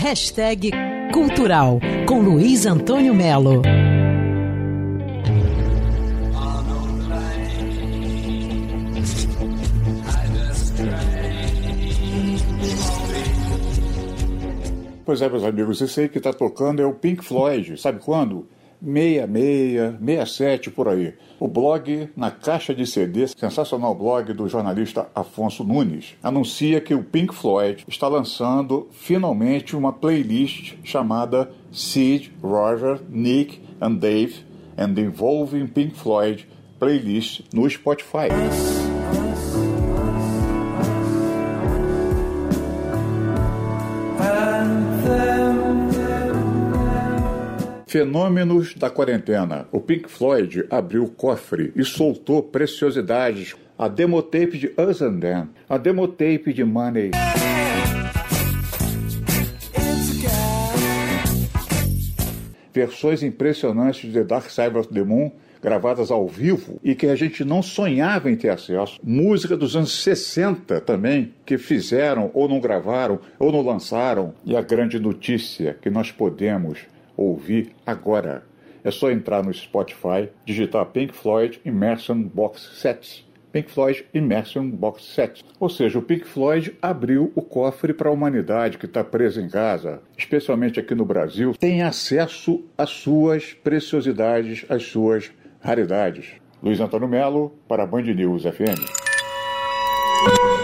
Hashtag Cultural com Luiz Antônio Melo. Pois é, meus amigos, esse aí que está tocando é o Pink Floyd. Sabe quando? 66, 67 por aí. O blog Na Caixa de CD, sensacional blog do jornalista Afonso Nunes, anuncia que o Pink Floyd está lançando finalmente uma playlist chamada Sid, Roger, Nick and Dave and Involving Pink Floyd Playlist no Spotify. Fenômenos da quarentena. O Pink Floyd abriu o cofre e soltou preciosidades. A demotape de Us and Them, a demotape de Money. Versões impressionantes de The Dark Side of the Moon, gravadas ao vivo e que a gente não sonhava em ter acesso. Música dos anos 60 também, que fizeram ou não gravaram ou não lançaram. E a grande notícia que nós podemos ouvir agora. É só entrar no Spotify, digitar Pink Floyd Immersion Box Sets. Pink Floyd Immersion Box Set. Ou seja, o Pink Floyd abriu o cofre para a humanidade que está presa em casa, especialmente aqui no Brasil, tem acesso às suas preciosidades, às suas raridades. Luiz Antônio Melo, para a Band News FM.